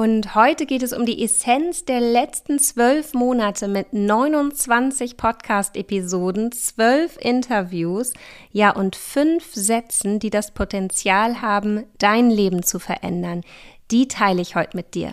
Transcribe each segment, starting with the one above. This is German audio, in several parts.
Und heute geht es um die Essenz der letzten zwölf Monate mit 29 Podcast-Episoden, zwölf Interviews, ja und fünf Sätzen, die das Potenzial haben, dein Leben zu verändern. Die teile ich heute mit dir.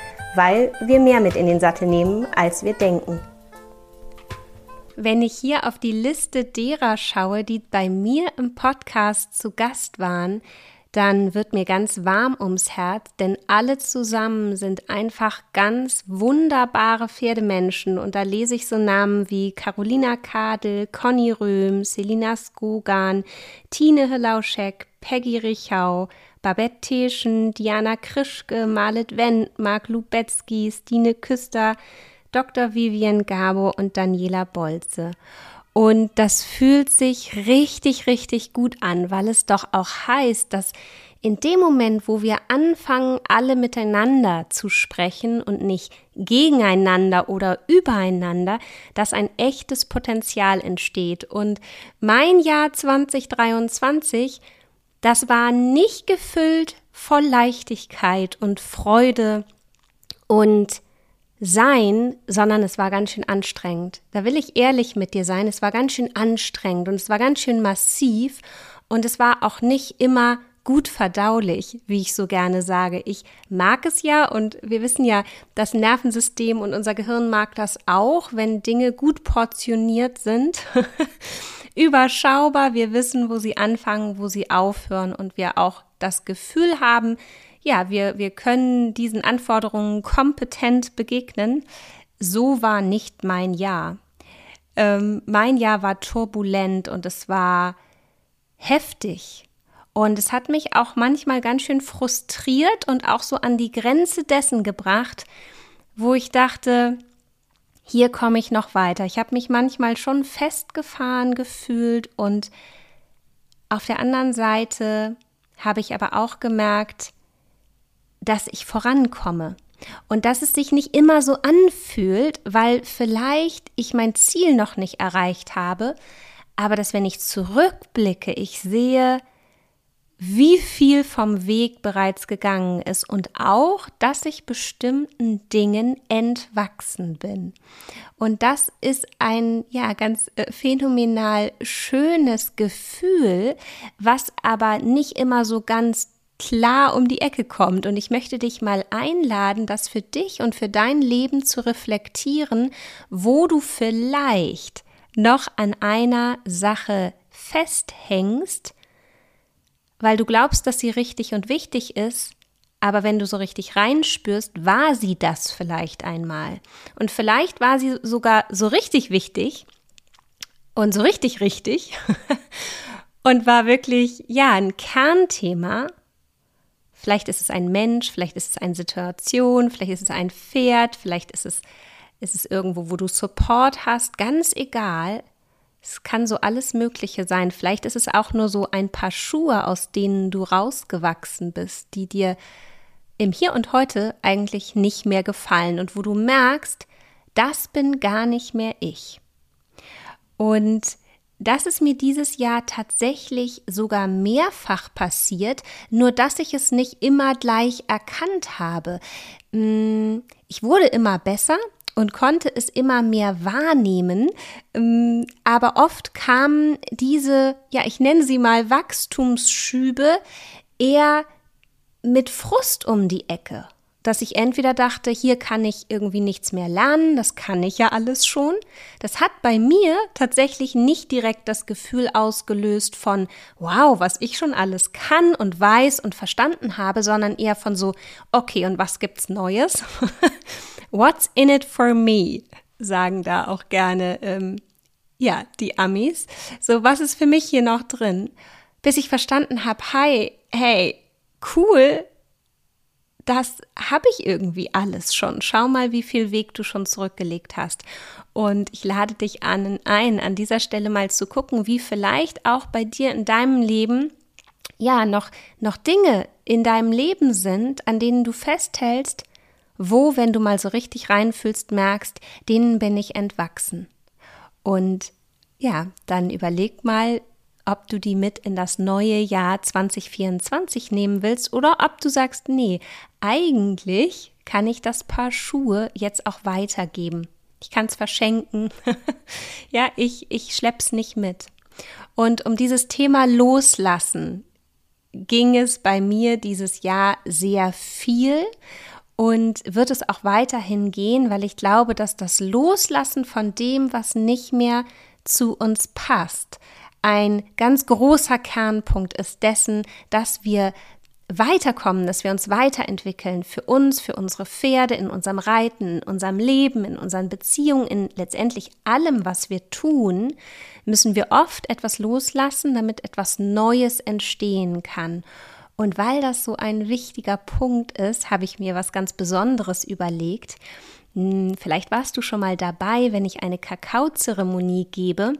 weil wir mehr mit in den Sattel nehmen, als wir denken. Wenn ich hier auf die Liste derer schaue, die bei mir im Podcast zu Gast waren, dann wird mir ganz warm ums Herz, denn alle zusammen sind einfach ganz wunderbare Pferdemenschen. Und da lese ich so Namen wie Carolina Kadel, Conny Röhm, Selina Skogan, Tine Helauschek, Peggy Richau, Babette Teschen, Diana Krischke, Marlet Wendt, Marc Lubetzky, Stine Küster, Dr. Vivian Gabo und Daniela Bolze. Und das fühlt sich richtig, richtig gut an, weil es doch auch heißt, dass in dem Moment, wo wir anfangen, alle miteinander zu sprechen und nicht gegeneinander oder übereinander, dass ein echtes Potenzial entsteht. Und mein Jahr 2023 das war nicht gefüllt voll Leichtigkeit und Freude und sein, sondern es war ganz schön anstrengend. Da will ich ehrlich mit dir sein. Es war ganz schön anstrengend und es war ganz schön massiv und es war auch nicht immer gut verdaulich, wie ich so gerne sage. Ich mag es ja und wir wissen ja, das Nervensystem und unser Gehirn mag das auch, wenn Dinge gut portioniert sind. überschaubar. Wir wissen, wo sie anfangen, wo sie aufhören und wir auch das Gefühl haben, ja, wir, wir können diesen Anforderungen kompetent begegnen. So war nicht mein Jahr. Ähm, mein Jahr war turbulent und es war heftig. Und es hat mich auch manchmal ganz schön frustriert und auch so an die Grenze dessen gebracht, wo ich dachte, hier komme ich noch weiter. Ich habe mich manchmal schon festgefahren gefühlt und auf der anderen Seite habe ich aber auch gemerkt, dass ich vorankomme und dass es sich nicht immer so anfühlt, weil vielleicht ich mein Ziel noch nicht erreicht habe, aber dass wenn ich zurückblicke, ich sehe, wie viel vom Weg bereits gegangen ist und auch, dass ich bestimmten Dingen entwachsen bin. Und das ist ein, ja, ganz äh, phänomenal schönes Gefühl, was aber nicht immer so ganz klar um die Ecke kommt. Und ich möchte dich mal einladen, das für dich und für dein Leben zu reflektieren, wo du vielleicht noch an einer Sache festhängst, weil du glaubst, dass sie richtig und wichtig ist, aber wenn du so richtig reinspürst, war sie das vielleicht einmal. Und vielleicht war sie sogar so richtig wichtig und so richtig richtig und war wirklich, ja, ein Kernthema. Vielleicht ist es ein Mensch, vielleicht ist es eine Situation, vielleicht ist es ein Pferd, vielleicht ist es, ist es irgendwo, wo du Support hast, ganz egal. Es kann so alles Mögliche sein. Vielleicht ist es auch nur so ein paar Schuhe, aus denen du rausgewachsen bist, die dir im Hier und Heute eigentlich nicht mehr gefallen und wo du merkst, das bin gar nicht mehr ich. Und das ist mir dieses Jahr tatsächlich sogar mehrfach passiert, nur dass ich es nicht immer gleich erkannt habe. Hm, ich wurde immer besser, und konnte es immer mehr wahrnehmen. Ähm, aber oft kamen diese, ja, ich nenne sie mal Wachstumsschübe, eher mit Frust um die Ecke. Dass ich entweder dachte, hier kann ich irgendwie nichts mehr lernen, das kann ich ja alles schon. Das hat bei mir tatsächlich nicht direkt das Gefühl ausgelöst von, wow, was ich schon alles kann und weiß und verstanden habe, sondern eher von so, okay, und was gibt's Neues? What's in it for me? sagen da auch gerne, ähm, ja, die Amis. So, was ist für mich hier noch drin? Bis ich verstanden habe, hi, hey, cool, das habe ich irgendwie alles schon. Schau mal, wie viel Weg du schon zurückgelegt hast. Und ich lade dich an, ein, an dieser Stelle mal zu gucken, wie vielleicht auch bei dir in deinem Leben ja noch, noch Dinge in deinem Leben sind, an denen du festhältst, wo, wenn du mal so richtig reinfühlst, merkst, denen bin ich entwachsen. Und ja, dann überleg mal, ob du die mit in das neue Jahr 2024 nehmen willst oder ob du sagst, nee, eigentlich kann ich das Paar Schuhe jetzt auch weitergeben. Ich kann es verschenken. ja, ich, ich schlepp's nicht mit. Und um dieses Thema Loslassen ging es bei mir dieses Jahr sehr viel und wird es auch weiterhin gehen, weil ich glaube, dass das Loslassen von dem, was nicht mehr zu uns passt, ein ganz großer Kernpunkt ist dessen, dass wir weiterkommen, dass wir uns weiterentwickeln für uns, für unsere Pferde, in unserem Reiten, in unserem Leben, in unseren Beziehungen, in letztendlich allem, was wir tun, müssen wir oft etwas loslassen, damit etwas Neues entstehen kann. Und weil das so ein wichtiger Punkt ist, habe ich mir was ganz Besonderes überlegt. Hm, vielleicht warst du schon mal dabei, wenn ich eine Kakaozeremonie gebe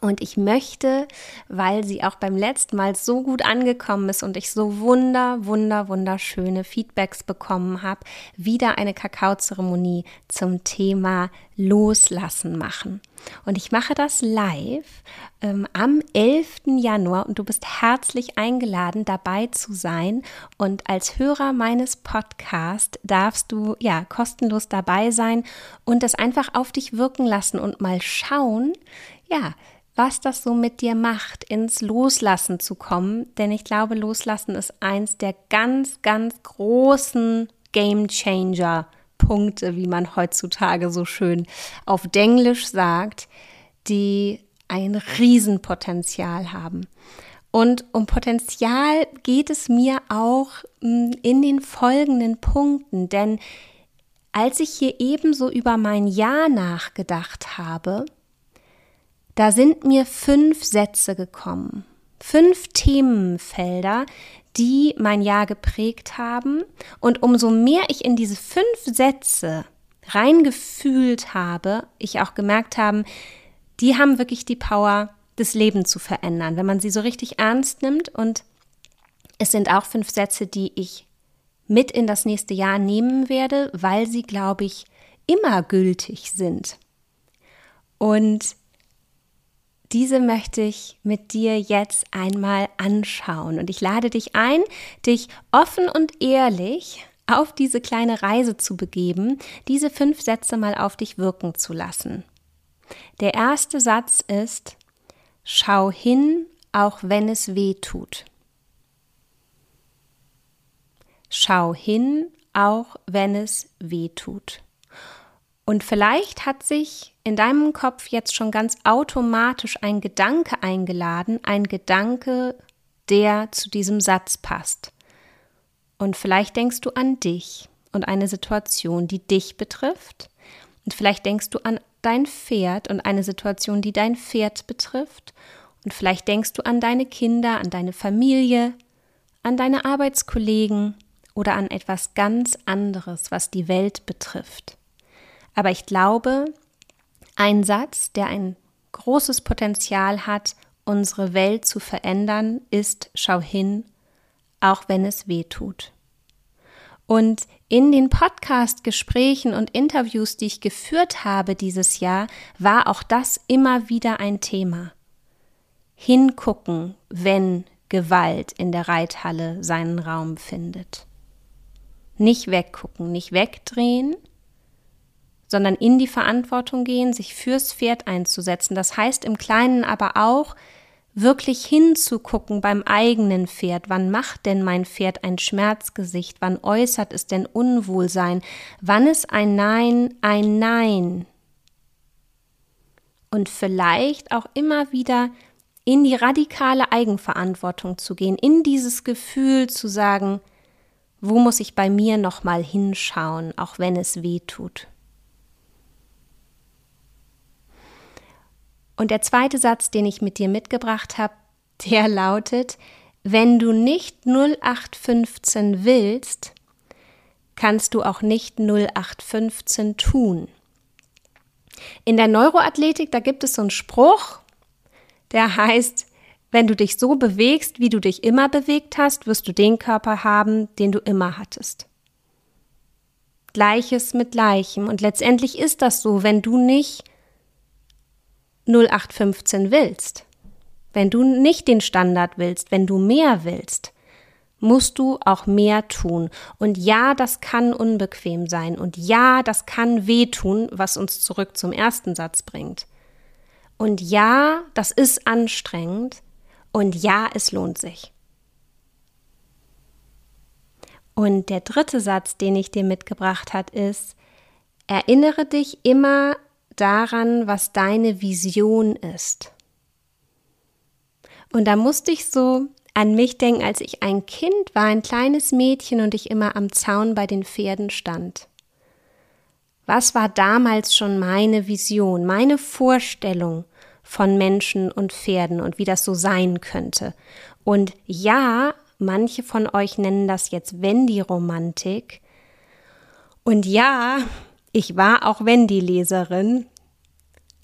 und ich möchte, weil sie auch beim letzten Mal so gut angekommen ist und ich so wunder, wunder, wunderschöne Feedbacks bekommen habe, wieder eine Kakaozeremonie zum Thema Loslassen machen. Und ich mache das live ähm, am 11. Januar und du bist herzlich eingeladen, dabei zu sein. Und als Hörer meines Podcasts darfst du ja kostenlos dabei sein und das einfach auf dich wirken lassen und mal schauen, ja, was das so mit dir macht, ins Loslassen zu kommen. Denn ich glaube, Loslassen ist eins der ganz, ganz großen Game Changer Punkte, wie man heutzutage so schön auf Denglisch sagt, die ein Riesenpotenzial haben. Und um Potenzial geht es mir auch hm, in den folgenden Punkten, denn als ich hier ebenso über mein Jahr nachgedacht habe, da sind mir fünf Sätze gekommen, fünf Themenfelder, die mein Jahr geprägt haben. Und umso mehr ich in diese fünf Sätze reingefühlt habe, ich auch gemerkt habe, die haben wirklich die Power, das Leben zu verändern, wenn man sie so richtig ernst nimmt. Und es sind auch fünf Sätze, die ich mit in das nächste Jahr nehmen werde, weil sie, glaube ich, immer gültig sind. Und diese möchte ich mit dir jetzt einmal anschauen. Und ich lade dich ein, dich offen und ehrlich auf diese kleine Reise zu begeben, diese fünf Sätze mal auf dich wirken zu lassen. Der erste Satz ist, schau hin, auch wenn es weh tut. Schau hin, auch wenn es weh tut. Und vielleicht hat sich in deinem Kopf jetzt schon ganz automatisch ein Gedanke eingeladen, ein Gedanke, der zu diesem Satz passt. Und vielleicht denkst du an dich und eine Situation, die dich betrifft. Und vielleicht denkst du an dein Pferd und eine Situation, die dein Pferd betrifft. Und vielleicht denkst du an deine Kinder, an deine Familie, an deine Arbeitskollegen oder an etwas ganz anderes, was die Welt betrifft. Aber ich glaube, ein Satz, der ein großes Potenzial hat, unsere Welt zu verändern, ist Schau hin, auch wenn es weh tut. Und in den Podcast-Gesprächen und Interviews, die ich geführt habe dieses Jahr, war auch das immer wieder ein Thema. Hingucken, wenn Gewalt in der Reithalle seinen Raum findet. Nicht weggucken, nicht wegdrehen, sondern in die Verantwortung gehen, sich fürs Pferd einzusetzen. Das heißt im Kleinen aber auch, wirklich hinzugucken beim eigenen Pferd. Wann macht denn mein Pferd ein Schmerzgesicht? Wann äußert es denn Unwohlsein? Wann ist ein Nein ein Nein? Und vielleicht auch immer wieder in die radikale Eigenverantwortung zu gehen, in dieses Gefühl zu sagen, wo muss ich bei mir nochmal hinschauen, auch wenn es weh tut. Und der zweite Satz, den ich mit dir mitgebracht habe, der lautet, wenn du nicht 0815 willst, kannst du auch nicht 0815 tun. In der Neuroathletik, da gibt es so einen Spruch, der heißt, wenn du dich so bewegst, wie du dich immer bewegt hast, wirst du den Körper haben, den du immer hattest. Gleiches mit Gleichem. Und letztendlich ist das so, wenn du nicht 0815 willst, wenn du nicht den Standard willst, wenn du mehr willst, musst du auch mehr tun. Und ja, das kann unbequem sein. Und ja, das kann wehtun, was uns zurück zum ersten Satz bringt. Und ja, das ist anstrengend. Und ja, es lohnt sich. Und der dritte Satz, den ich dir mitgebracht hat, ist, erinnere dich immer daran, was deine Vision ist. Und da musste ich so an mich denken, als ich ein Kind war, ein kleines Mädchen und ich immer am Zaun bei den Pferden stand. Was war damals schon meine Vision, meine Vorstellung von Menschen und Pferden und wie das so sein könnte? Und ja, manche von euch nennen das jetzt Wendy-Romantik. Und ja, ich war auch Wendy-Leserin,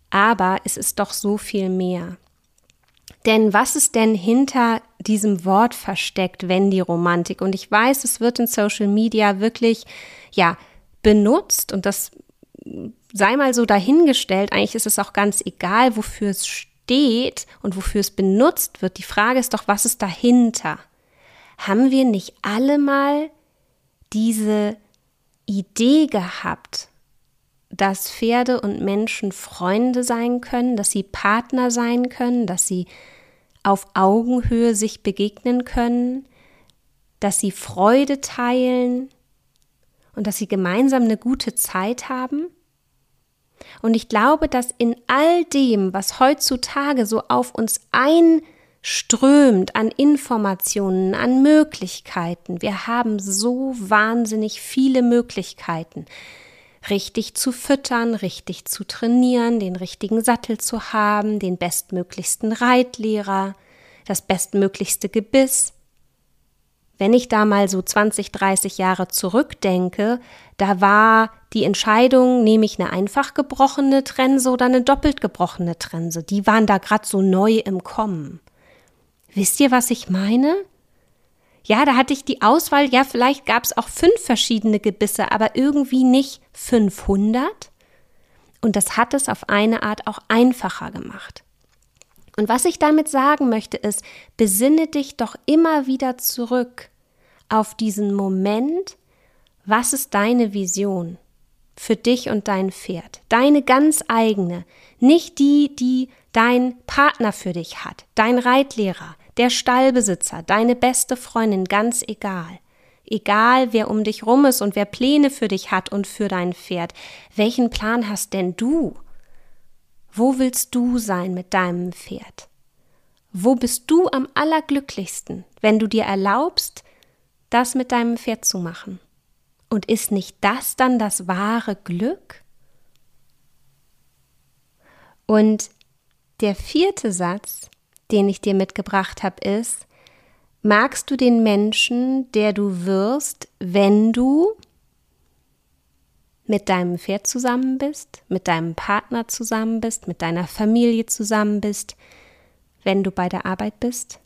aber es ist doch so viel mehr. Denn was ist denn hinter diesem Wort versteckt, wenn die Romantik? Und ich weiß, es wird in Social Media wirklich, ja, benutzt und das sei mal so dahingestellt. Eigentlich ist es auch ganz egal, wofür es steht und wofür es benutzt wird. Die Frage ist doch, was ist dahinter? Haben wir nicht alle mal diese Idee gehabt, dass Pferde und Menschen Freunde sein können, dass sie Partner sein können, dass sie auf Augenhöhe sich begegnen können, dass sie Freude teilen und dass sie gemeinsam eine gute Zeit haben. Und ich glaube, dass in all dem, was heutzutage so auf uns einströmt an Informationen, an Möglichkeiten, wir haben so wahnsinnig viele Möglichkeiten, richtig zu füttern, richtig zu trainieren, den richtigen Sattel zu haben, den bestmöglichsten Reitlehrer, das bestmöglichste Gebiss. Wenn ich da mal so 20, 30 Jahre zurückdenke, da war die Entscheidung, nehme ich eine einfach gebrochene Trense oder eine doppelt gebrochene Trense. Die waren da gerade so neu im Kommen. Wisst ihr, was ich meine? Ja, da hatte ich die Auswahl, ja, vielleicht gab es auch fünf verschiedene Gebisse, aber irgendwie nicht 500. Und das hat es auf eine Art auch einfacher gemacht. Und was ich damit sagen möchte, ist, besinne dich doch immer wieder zurück auf diesen Moment, was ist deine Vision für dich und dein Pferd? Deine ganz eigene, nicht die, die dein Partner für dich hat, dein Reitlehrer, der Stallbesitzer, deine beste Freundin, ganz egal. Egal, wer um dich rum ist und wer Pläne für dich hat und für dein Pferd. Welchen Plan hast denn du? Wo willst du sein mit deinem Pferd? Wo bist du am allerglücklichsten, wenn du dir erlaubst, das mit deinem Pferd zu machen? Und ist nicht das dann das wahre Glück? Und der vierte Satz, den ich dir mitgebracht habe, ist, magst du den Menschen, der du wirst, wenn du mit deinem Pferd zusammen bist, mit deinem Partner zusammen bist, mit deiner Familie zusammen bist, wenn du bei der Arbeit bist,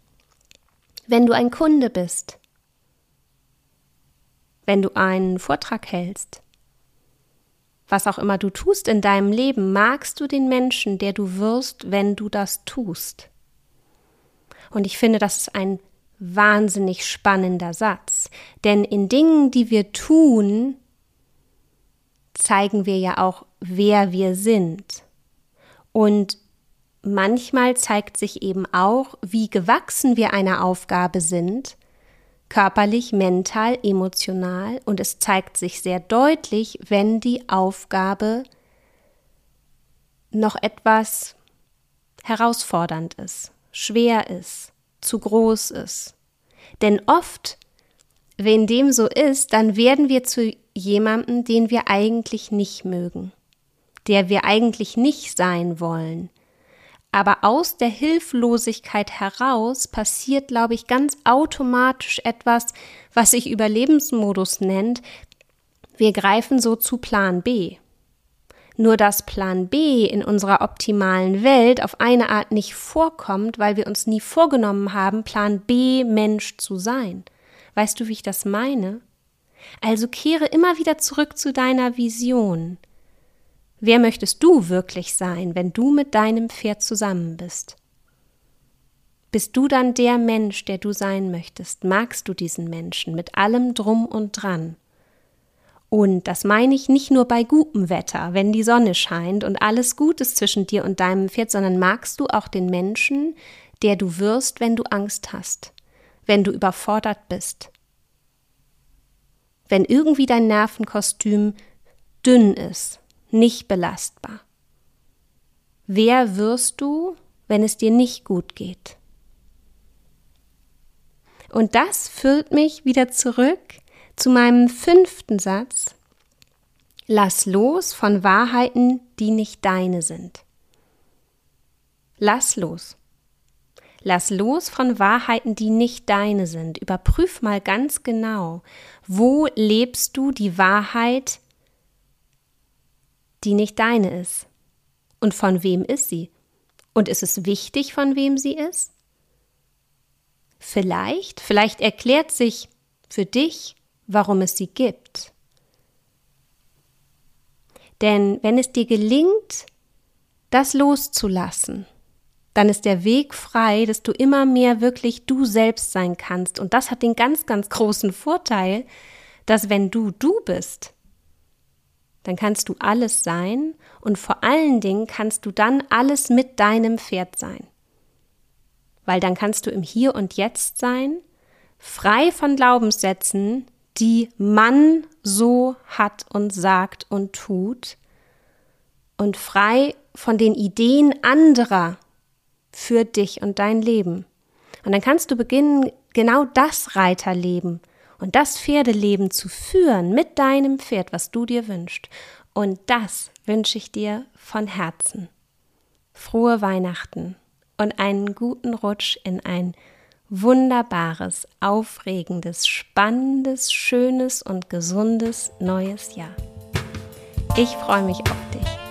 wenn du ein Kunde bist, wenn du einen Vortrag hältst, was auch immer du tust in deinem Leben, magst du den Menschen, der du wirst, wenn du das tust. Und ich finde, das ist ein wahnsinnig spannender Satz. Denn in Dingen, die wir tun, zeigen wir ja auch, wer wir sind. Und manchmal zeigt sich eben auch, wie gewachsen wir einer Aufgabe sind, körperlich, mental, emotional, und es zeigt sich sehr deutlich, wenn die Aufgabe noch etwas herausfordernd ist schwer ist, zu groß ist. Denn oft, wenn dem so ist, dann werden wir zu jemandem, den wir eigentlich nicht mögen, der wir eigentlich nicht sein wollen. Aber aus der Hilflosigkeit heraus passiert, glaube ich, ganz automatisch etwas, was sich Überlebensmodus nennt. Wir greifen so zu Plan B. Nur dass Plan B in unserer optimalen Welt auf eine Art nicht vorkommt, weil wir uns nie vorgenommen haben, Plan B Mensch zu sein. Weißt du, wie ich das meine? Also kehre immer wieder zurück zu deiner Vision. Wer möchtest du wirklich sein, wenn du mit deinem Pferd zusammen bist? Bist du dann der Mensch, der du sein möchtest? Magst du diesen Menschen mit allem drum und dran? Und das meine ich nicht nur bei gutem Wetter, wenn die Sonne scheint und alles gut ist zwischen dir und deinem Pferd, sondern magst du auch den Menschen, der du wirst, wenn du Angst hast, wenn du überfordert bist, wenn irgendwie dein Nervenkostüm dünn ist, nicht belastbar. Wer wirst du, wenn es dir nicht gut geht? Und das führt mich wieder zurück zu meinem fünften Satz. Lass los von Wahrheiten, die nicht deine sind. Lass los. Lass los von Wahrheiten, die nicht deine sind. Überprüf mal ganz genau, wo lebst du die Wahrheit, die nicht deine ist? Und von wem ist sie? Und ist es wichtig, von wem sie ist? Vielleicht, vielleicht erklärt sich für dich, warum es sie gibt. Denn wenn es dir gelingt, das loszulassen, dann ist der Weg frei, dass du immer mehr wirklich du selbst sein kannst. Und das hat den ganz, ganz großen Vorteil, dass wenn du du bist, dann kannst du alles sein und vor allen Dingen kannst du dann alles mit deinem Pferd sein. Weil dann kannst du im Hier und Jetzt sein, frei von Glaubenssätzen, die man so hat und sagt und tut und frei von den Ideen anderer für dich und dein Leben. Und dann kannst du beginnen, genau das Reiterleben und das Pferdeleben zu führen mit deinem Pferd, was du dir wünschst. Und das wünsche ich dir von Herzen. Frohe Weihnachten und einen guten Rutsch in ein wunderbares, aufregendes, spannendes, schönes und gesundes neues Jahr. Ich freue mich auf dich.